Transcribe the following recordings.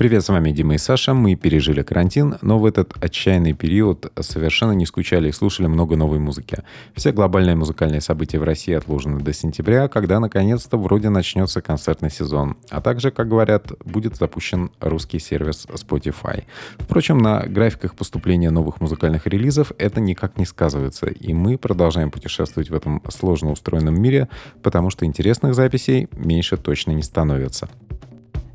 Привет, с вами Дима и Саша. Мы пережили карантин, но в этот отчаянный период совершенно не скучали и слушали много новой музыки. Все глобальные музыкальные события в России отложены до сентября, когда наконец-то вроде начнется концертный сезон. А также, как говорят, будет запущен русский сервис Spotify. Впрочем, на графиках поступления новых музыкальных релизов это никак не сказывается, и мы продолжаем путешествовать в этом сложно устроенном мире, потому что интересных записей меньше точно не становится.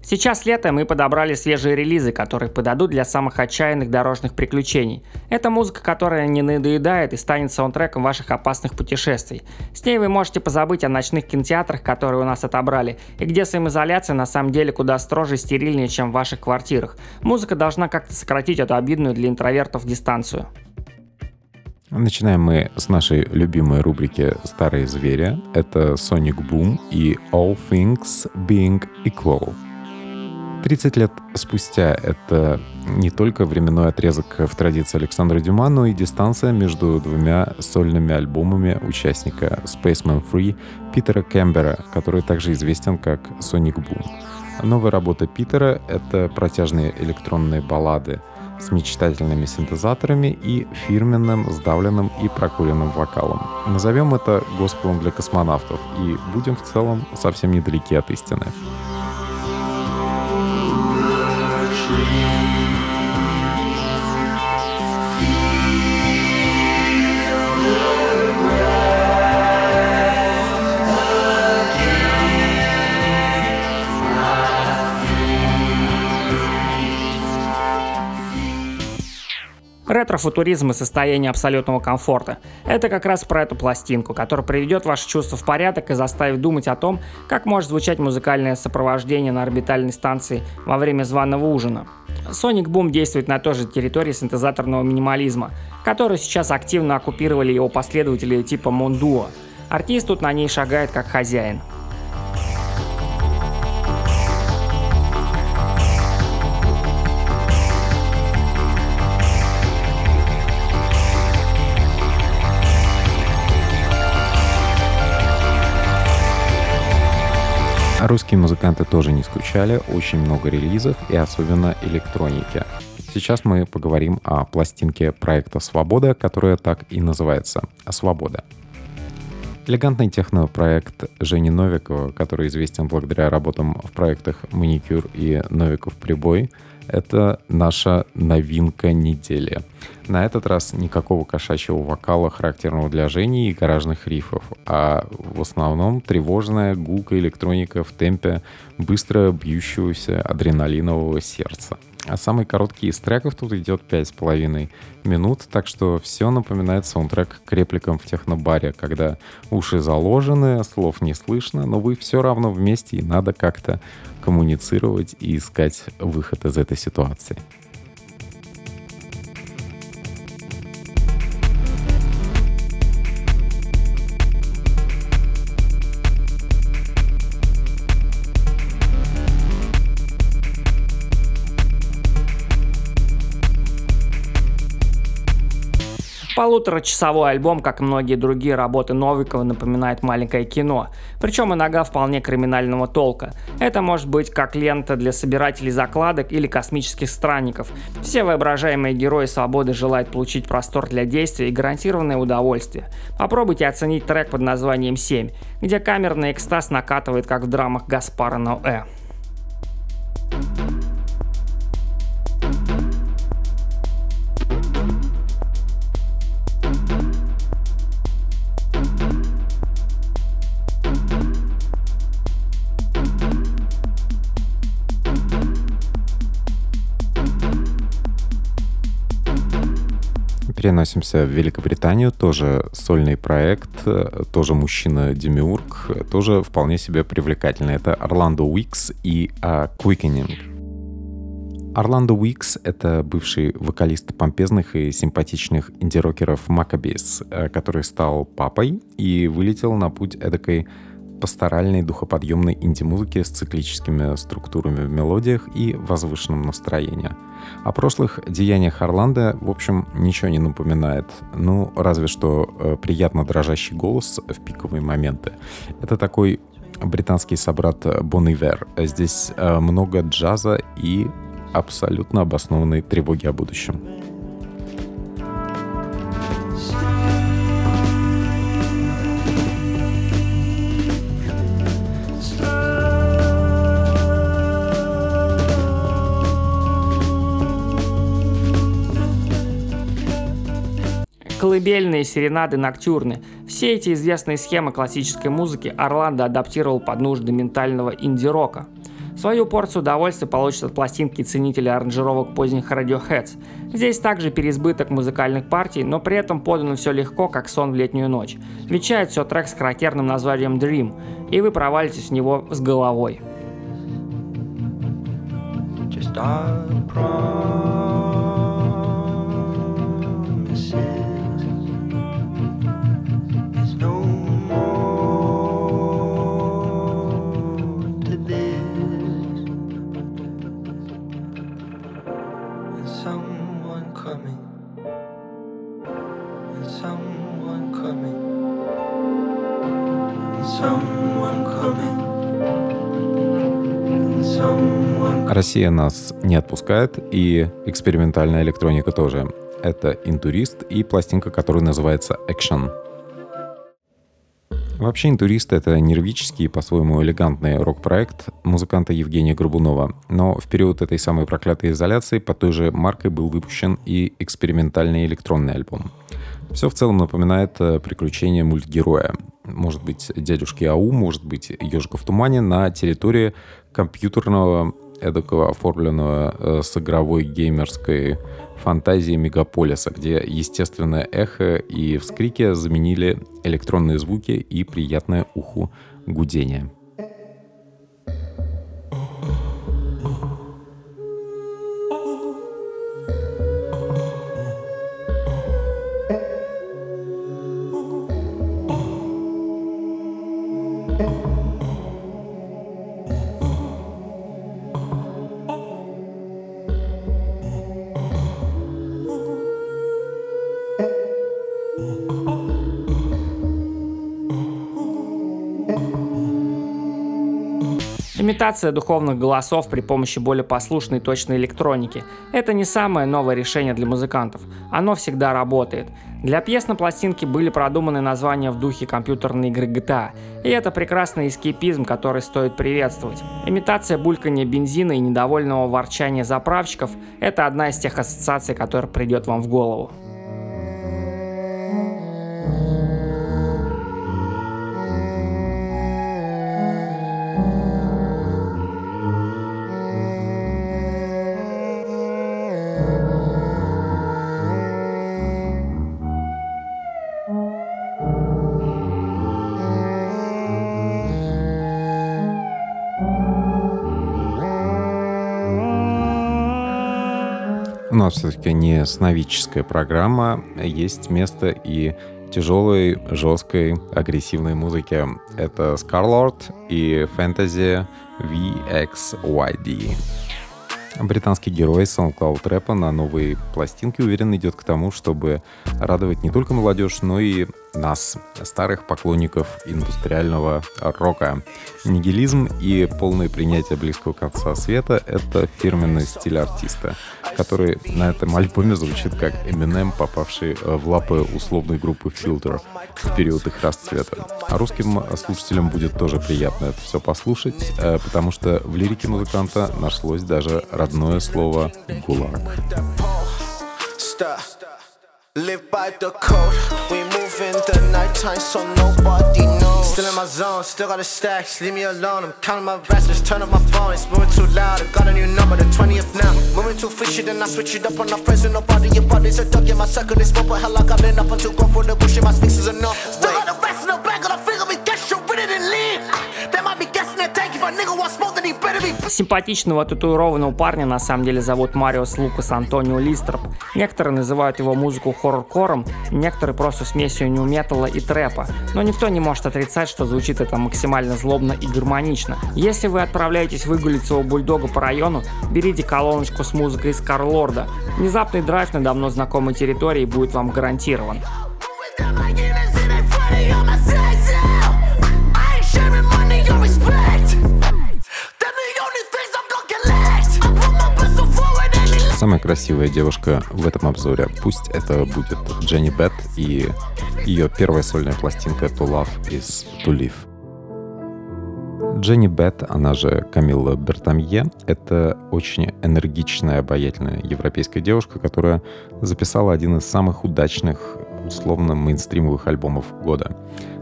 Сейчас лето, мы подобрали свежие релизы, которые подадут для самых отчаянных дорожных приключений. Это музыка, которая не надоедает и станет саундтреком ваших опасных путешествий. С ней вы можете позабыть о ночных кинотеатрах, которые у нас отобрали, и где самоизоляция на самом деле куда строже и стерильнее, чем в ваших квартирах. Музыка должна как-то сократить эту обидную для интровертов дистанцию. Начинаем мы с нашей любимой рубрики «Старые звери». Это Sonic Boom и All Things Being Equal. 30 лет спустя это не только временной отрезок в традиции Александра Дюма, но и дистанция между двумя сольными альбомами участника Spaceman Free Питера Кембера, который также известен как Sonic Boom. Новая работа Питера — это протяжные электронные баллады с мечтательными синтезаторами и фирменным, сдавленным и прокуренным вокалом. Назовем это госпелом для космонавтов и будем в целом совсем недалеки от истины. Ретро-футуризм и состояние абсолютного комфорта. Это как раз про эту пластинку, которая приведет ваши чувства в порядок и заставит думать о том, как может звучать музыкальное сопровождение на орбитальной станции во время званого ужина. Sonic Boom действует на той же территории синтезаторного минимализма, которую сейчас активно оккупировали его последователи типа Мондуо. Артист тут на ней шагает как хозяин. Русские музыканты тоже не скучали, очень много релизов и особенно электроники. Сейчас мы поговорим о пластинке проекта «Свобода», которая так и называется «Свобода». Элегантный технопроект Жени Новикова, который известен благодаря работам в проектах «Маникюр» и «Новиков прибой», это наша новинка недели. На этот раз никакого кошачьего вокала, характерного для Жени и гаражных рифов, а в основном тревожная гулка электроника в темпе быстро бьющегося адреналинового сердца. А самый короткий из треков тут идет 5,5 минут, так что все напоминает саундтрек к репликам в технобаре, когда уши заложены, слов не слышно, но вы все равно вместе и надо как-то коммуницировать и искать выход из этой ситуации. Полуторачасовой альбом, как многие другие работы Новикова, напоминает маленькое кино, причем иногда вполне криминального толка. Это может быть как лента для собирателей закладок или космических странников. Все воображаемые герои свободы желают получить простор для действия и гарантированное удовольствие. Попробуйте оценить трек под названием «7», где камерный экстаз накатывает, как в драмах Гаспара Ноэ. Переносимся в Великобританию, тоже сольный проект, тоже мужчина-демиург, тоже вполне себе привлекательный. Это Орландо Уикс и uh, Quickening. Орландо Уикс — это бывший вокалист помпезных и симпатичных инди-рокеров Maccabees, э, который стал папой и вылетел на путь эдакой пасторальной духоподъемной инди-музыки с циклическими структурами в мелодиях и возвышенным настроением. О прошлых деяниях Орландо, в общем, ничего не напоминает. Ну, разве что э, приятно дрожащий голос в пиковые моменты. Это такой британский собрат Бон Ивер. Здесь э, много джаза и абсолютно обоснованной тревоги о будущем. Колыбельные, серенады, ноктюрны. Все эти известные схемы классической музыки Орландо адаптировал под нужды ментального инди-рока. Свою порцию удовольствия получат от пластинки ценители аранжировок поздних Radioheads. Здесь также переизбыток музыкальных партий, но при этом подано все легко, как сон в летнюю ночь. Вещает все трек с характерным названием Dream, и вы провалитесь в него с головой. Just Россия нас не отпускает, и экспериментальная электроника тоже. Это «Интурист» и пластинка, которая называется «Action». Вообще «Интурист» — это нервический и по-своему элегантный рок-проект музыканта Евгения Горбунова. Но в период этой самой проклятой изоляции под той же маркой был выпущен и экспериментальный электронный альбом. Все в целом напоминает э, приключения мультгероя. Может быть, дядюшки Ау, может быть, ежика в тумане на территории компьютерного эдакого оформленного э, с игровой геймерской фантазией мегаполиса, где естественное эхо и вскрики заменили электронные звуки и приятное уху гудение. Имитация духовных голосов при помощи более послушной и точной электроники – это не самое новое решение для музыкантов. Оно всегда работает. Для пьес на пластинке были продуманы названия в духе компьютерной игры GTA, и это прекрасный эскепизм, который стоит приветствовать. Имитация булькания бензина и недовольного ворчания заправщиков – это одна из тех ассоциаций, которая придет вам в голову. Нас все-таки не сновидческая программа, есть место и тяжелой, жесткой, агрессивной музыки. Это Scarlord и Fantasy VXYD. Британский герой SoundCloud рэпа на новой пластинке уверен идет к тому, чтобы радовать не только молодежь, но и нас, старых поклонников индустриального рока. Нигилизм и полное принятие близкого конца света — это фирменный стиль артиста, который на этом альбоме звучит как Eminem, попавший в лапы условной группы Filter в период их расцвета. А русским слушателям будет тоже приятно это все послушать, э, потому что в лирике музыканта нашлось даже родное слово «гулаг». Live by the code. We in the nighttime so nobody knows. Still in my zone, still got the stacks. Leave me alone. I'm counting my rats, just turn up my phone. It's moving too loud. I got a new number, the 20th now. Moving too fishy, then I switch it up on my friends and nobody. Your body's a duck in my circle. This smoke, but hell, I got enough until go for the bush. My sticks is enough. Still got the rest in the back of the finger. We get shit rid it and leave. They might be guessing that tank if a nigga wants Симпатичного татуированного парня на самом деле зовут Мариус Лукас Антонио Листроп. Некоторые называют его музыку хоррор-кором, некоторые просто смесью нью-металла и трэпа. Но никто не может отрицать, что звучит это максимально злобно и гармонично. Если вы отправляетесь выгулить своего бульдога по району, берите колоночку с музыкой из Карлорда. Внезапный драйв на давно знакомой территории будет вам гарантирован. Красивая девушка в этом обзоре. Пусть это будет Дженни Бет и ее первая сольная пластинка To Love is To Live. Дженни Бет, она же Камилла Бертамье, это очень энергичная, обаятельная европейская девушка, которая записала один из самых удачных, условно, мейнстримовых альбомов года.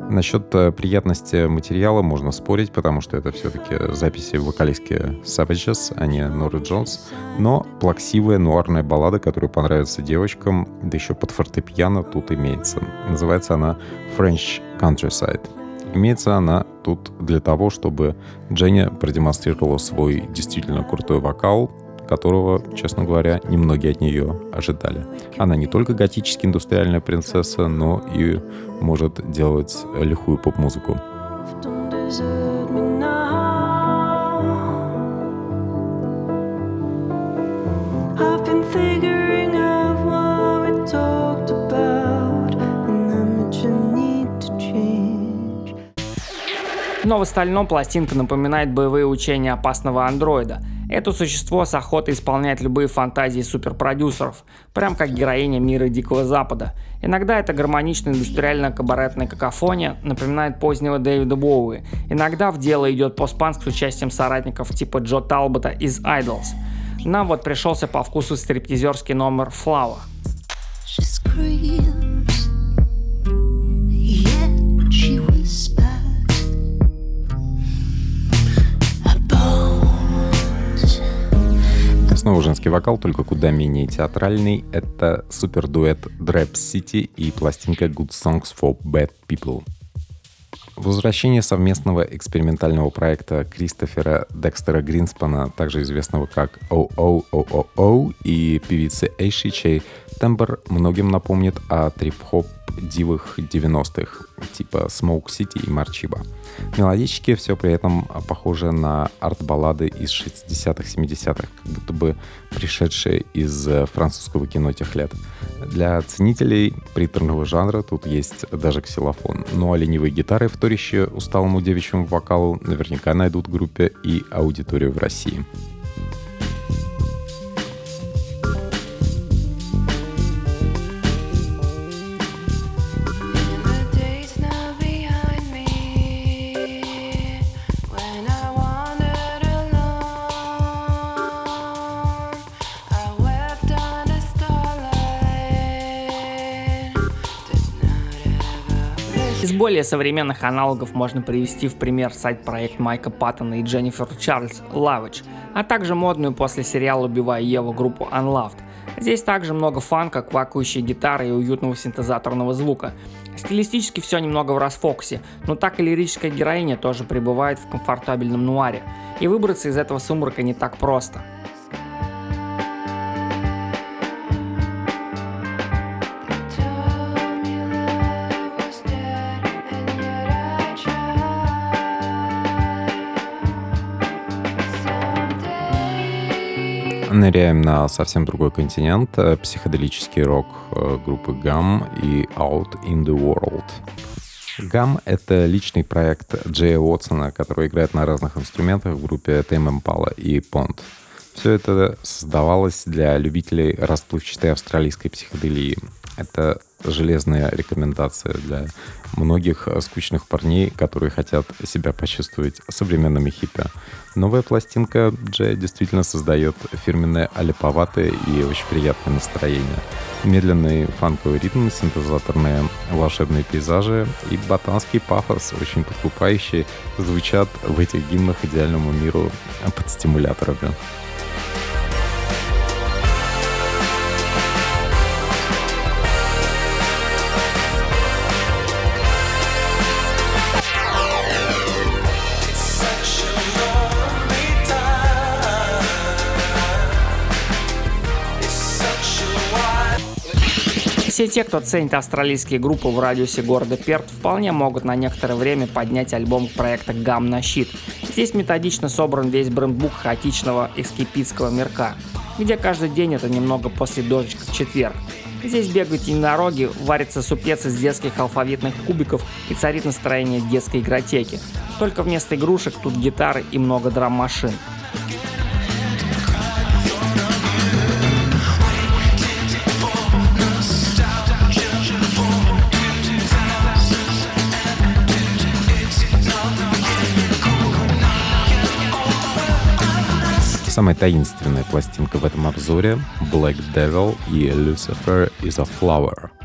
Насчет э, приятности материала можно спорить, потому что это все-таки записи вокалистки Savages, а не Норы Джонс. Но плаксивая нуарная баллада, которая понравится девочкам, да еще под фортепиано тут имеется. Называется она French Countryside. Имеется она тут для того, чтобы Дженни продемонстрировала свой действительно крутой вокал, которого, честно говоря, немногие от нее ожидали. Она не только готически индустриальная принцесса, но и может делать лихую поп-музыку. Но в остальном пластинка напоминает боевые учения опасного андроида – это существо с охотой исполняет любые фантазии суперпродюсеров, прям как героиня мира Дикого Запада. Иногда это гармоничная индустриальная кабаретная какофония, напоминает позднего Дэвида Боуи. Иногда в дело идет постпанк с участием соратников типа Джо Талбота из Idols. Нам вот пришелся по вкусу стриптизерский номер Flower. Снова женский вокал, только куда менее театральный. Это супердуэт Drap City и пластинка Good Songs for Bad People. Возвращение совместного экспериментального проекта Кристофера Декстера Гринспана, также известного как OOOOO, и певицы Эйши, чей тембр многим напомнит о трип-хоп дивых 90-х, типа Smoke City и Марчиба. Мелодически все при этом похоже на арт-баллады из 60-х, 70-х, как будто бы пришедшие из французского кино тех лет. Для ценителей приторного жанра тут есть даже ксилофон. Ну а ленивые гитары, вторящие усталому девичьему вокалу, наверняка найдут группе и аудиторию в России. Более современных аналогов можно привести в пример сайт-проект Майка Паттона и Дженнифер Чарльз Лавич, а также модную после сериала «Убивая Еву» группу Unloved. Здесь также много фанка, квакающей гитары и уютного синтезаторного звука. Стилистически все немного в расфокусе, но так и лирическая героиня тоже пребывает в комфортабельном нуаре. И выбраться из этого сумрака не так просто. Ныряем на совсем другой континент. Э, психоделический рок э, группы GAM и Out in the World. GAM — это личный проект Джея Уотсона, который играет на разных инструментах в группе Tame Impala и Pond. Все это создавалось для любителей расплывчатой австралийской психоделии. Это железная рекомендация для многих скучных парней, которые хотят себя почувствовать современными хиппи. Новая пластинка Джея действительно создает фирменное аляповатое и очень приятное настроение. Медленный фанковый ритм, синтезаторные волшебные пейзажи и ботанский пафос, очень подкупающий, звучат в этих гимнах идеальному миру под стимуляторами. Все те, кто ценит австралийские группы в радиусе города Перт, вполне могут на некоторое время поднять альбом проекта «Гам на щит». Здесь методично собран весь брендбук хаотичного эскипитского мирка, где каждый день это немного после дождичка в четверг. Здесь бегают единороги, варится супец из детских алфавитных кубиков и царит настроение детской игротеки. Только вместо игрушек тут гитары и много драм-машин. Самая таинственная пластинка в этом обзоре — Black Devil и Lucifer is a Flower —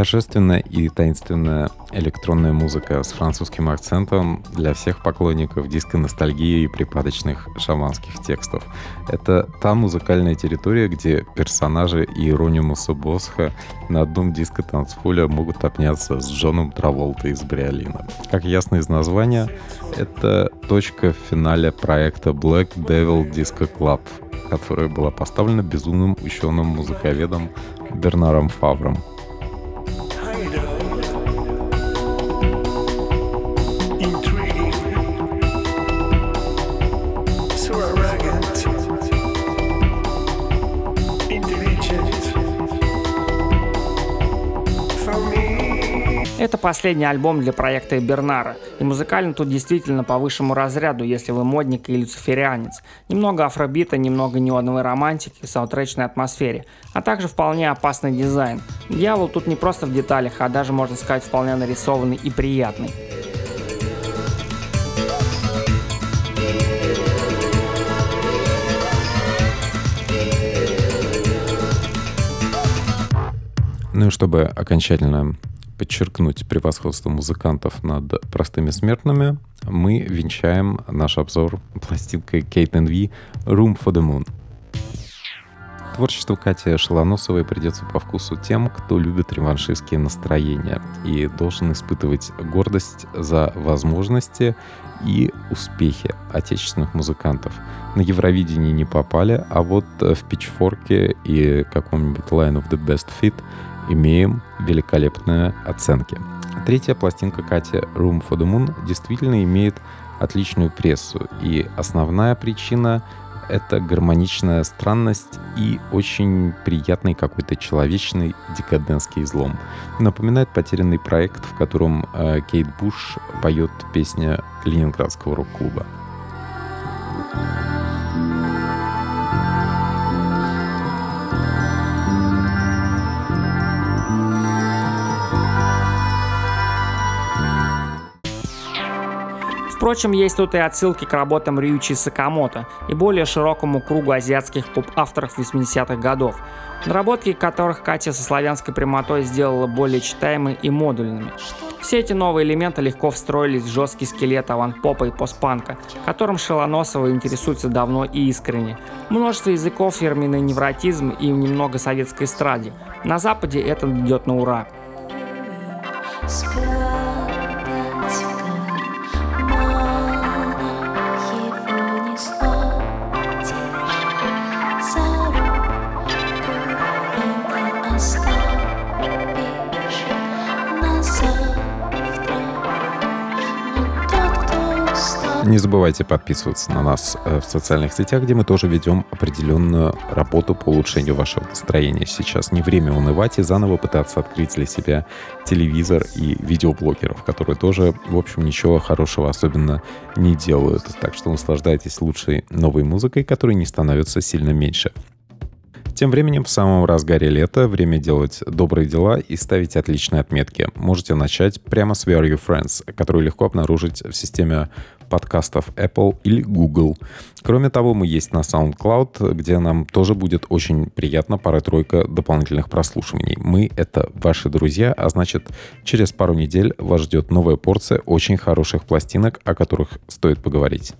Торжественная и таинственная электронная музыка с французским акцентом для всех поклонников диско-ностальгии и припадочных шаманских текстов. Это та музыкальная территория, где персонажи Иеронимуса Босха на одном диско-танцполе могут обняться с Джоном Траволтой из Бриолина. Как ясно из названия, это точка в финале проекта Black Devil Disco Club, которая была поставлена безумным ученым-музыковедом Бернаром Фавром. Последний альбом для проекта Бернара, и музыкально тут действительно по высшему разряду, если вы модник и люциферианец. Немного афробита, немного неоновой романтики саундтречной атмосфере, а также вполне опасный дизайн. Дьявол тут не просто в деталях, а даже, можно сказать, вполне нарисованный и приятный. Ну и чтобы окончательно подчеркнуть превосходство музыкантов над простыми смертными, мы венчаем наш обзор пластинкой Kate V «Room for the Moon». Творчество Кати Шелоносовой придется по вкусу тем, кто любит реваншистские настроения и должен испытывать гордость за возможности и успехи отечественных музыкантов. На Евровидении не попали, а вот в Пичфорке и каком-нибудь Line of the Best Fit – имеем великолепные оценки. Третья пластинка Кати Room for the Moon действительно имеет отличную прессу. И основная причина — это гармоничная странность и очень приятный какой-то человечный декаденский излом. Напоминает потерянный проект, в котором э, Кейт Буш поет песня Ленинградского рок-клуба. thank you Впрочем, есть тут и отсылки к работам Рюичи Сакамото и более широкому кругу азиатских поп-авторов 80-х годов, наработки которых Катя со славянской прямотой сделала более читаемыми и модульными. Все эти новые элементы легко встроились в жесткий скелет аванпопа и постпанка, которым Шелоносова интересуется давно и искренне. Множество языков, фирменный невротизм и немного советской эстраде. На Западе это идет на ура. Спи Не забывайте подписываться на нас э, в социальных сетях, где мы тоже ведем определенную работу по улучшению вашего настроения. Сейчас не время унывать и заново пытаться открыть для себя телевизор и видеоблогеров, которые тоже, в общем, ничего хорошего особенно не делают. Так что наслаждайтесь лучшей новой музыкой, которая не становится сильно меньше. Тем временем в самом разгаре лета время делать добрые дела и ставить отличные отметки. Можете начать прямо с Where Are Friends, которую легко обнаружить в системе подкастов Apple или Google. Кроме того, мы есть на SoundCloud, где нам тоже будет очень приятно пара-тройка дополнительных прослушиваний. Мы — это ваши друзья, а значит, через пару недель вас ждет новая порция очень хороших пластинок, о которых стоит поговорить.